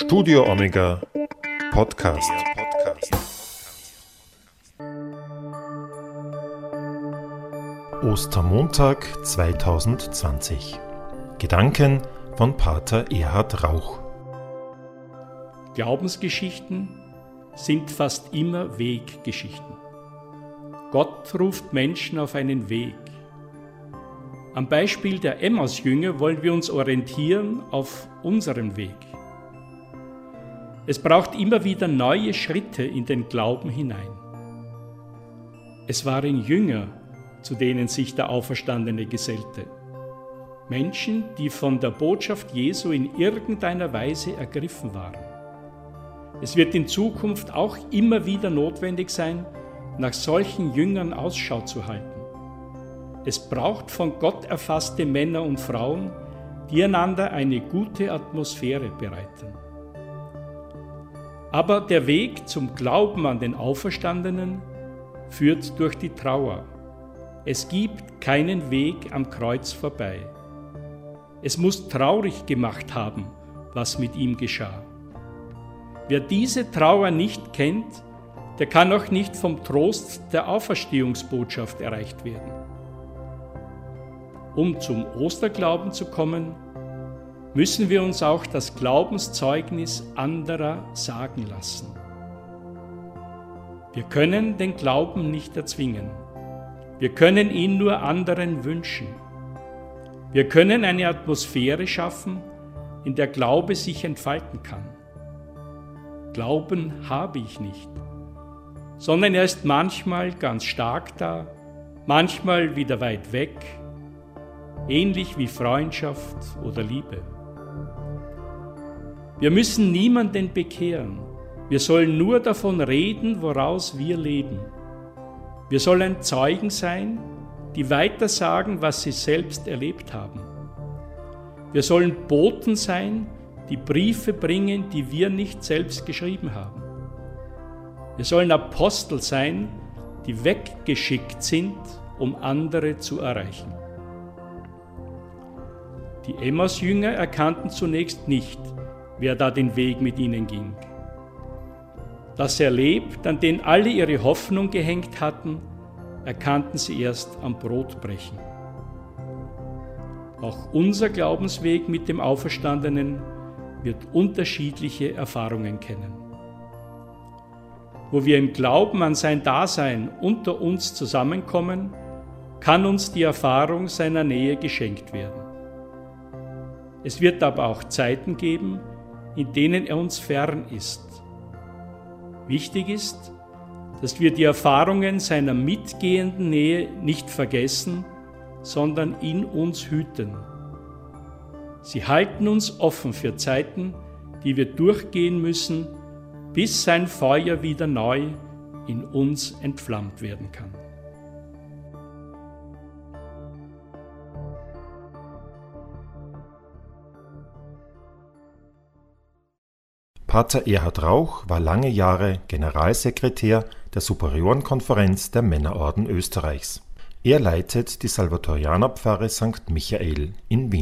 Studio Omega Podcast. Ostermontag 2020. Gedanken von Pater Erhard Rauch. Glaubensgeschichten sind fast immer Weggeschichten. Gott ruft Menschen auf einen Weg. Am Beispiel der Emmaus-Jünger wollen wir uns orientieren auf unseren Weg. Es braucht immer wieder neue Schritte in den Glauben hinein. Es waren Jünger, zu denen sich der Auferstandene gesellte. Menschen, die von der Botschaft Jesu in irgendeiner Weise ergriffen waren. Es wird in Zukunft auch immer wieder notwendig sein, nach solchen Jüngern Ausschau zu halten. Es braucht von Gott erfasste Männer und Frauen, die einander eine gute Atmosphäre bereiten. Aber der Weg zum Glauben an den Auferstandenen führt durch die Trauer. Es gibt keinen Weg am Kreuz vorbei. Es muss traurig gemacht haben, was mit ihm geschah. Wer diese Trauer nicht kennt, der kann auch nicht vom Trost der Auferstehungsbotschaft erreicht werden. Um zum Osterglauben zu kommen, müssen wir uns auch das Glaubenszeugnis anderer sagen lassen. Wir können den Glauben nicht erzwingen. Wir können ihn nur anderen wünschen. Wir können eine Atmosphäre schaffen, in der Glaube sich entfalten kann. Glauben habe ich nicht, sondern er ist manchmal ganz stark da, manchmal wieder weit weg, ähnlich wie Freundschaft oder Liebe. Wir müssen niemanden bekehren. Wir sollen nur davon reden, woraus wir leben. Wir sollen Zeugen sein, die weitersagen, was sie selbst erlebt haben. Wir sollen Boten sein, die Briefe bringen, die wir nicht selbst geschrieben haben. Wir sollen Apostel sein, die weggeschickt sind, um andere zu erreichen. Die Emmaus-Jünger erkannten zunächst nicht, wer da den Weg mit ihnen ging. Dass er lebt, an den alle ihre Hoffnung gehängt hatten, erkannten sie erst am Brotbrechen. Auch unser Glaubensweg mit dem Auferstandenen wird unterschiedliche Erfahrungen kennen. Wo wir im Glauben an sein Dasein unter uns zusammenkommen, kann uns die Erfahrung seiner Nähe geschenkt werden. Es wird aber auch Zeiten geben, in denen er uns fern ist. Wichtig ist, dass wir die Erfahrungen seiner mitgehenden Nähe nicht vergessen, sondern in uns hüten. Sie halten uns offen für Zeiten, die wir durchgehen müssen, bis sein Feuer wieder neu in uns entflammt werden kann. Pater Erhard Rauch war lange Jahre Generalsekretär der Superiorenkonferenz der Männerorden Österreichs. Er leitet die Salvatorianerpfarre St. Michael in Wien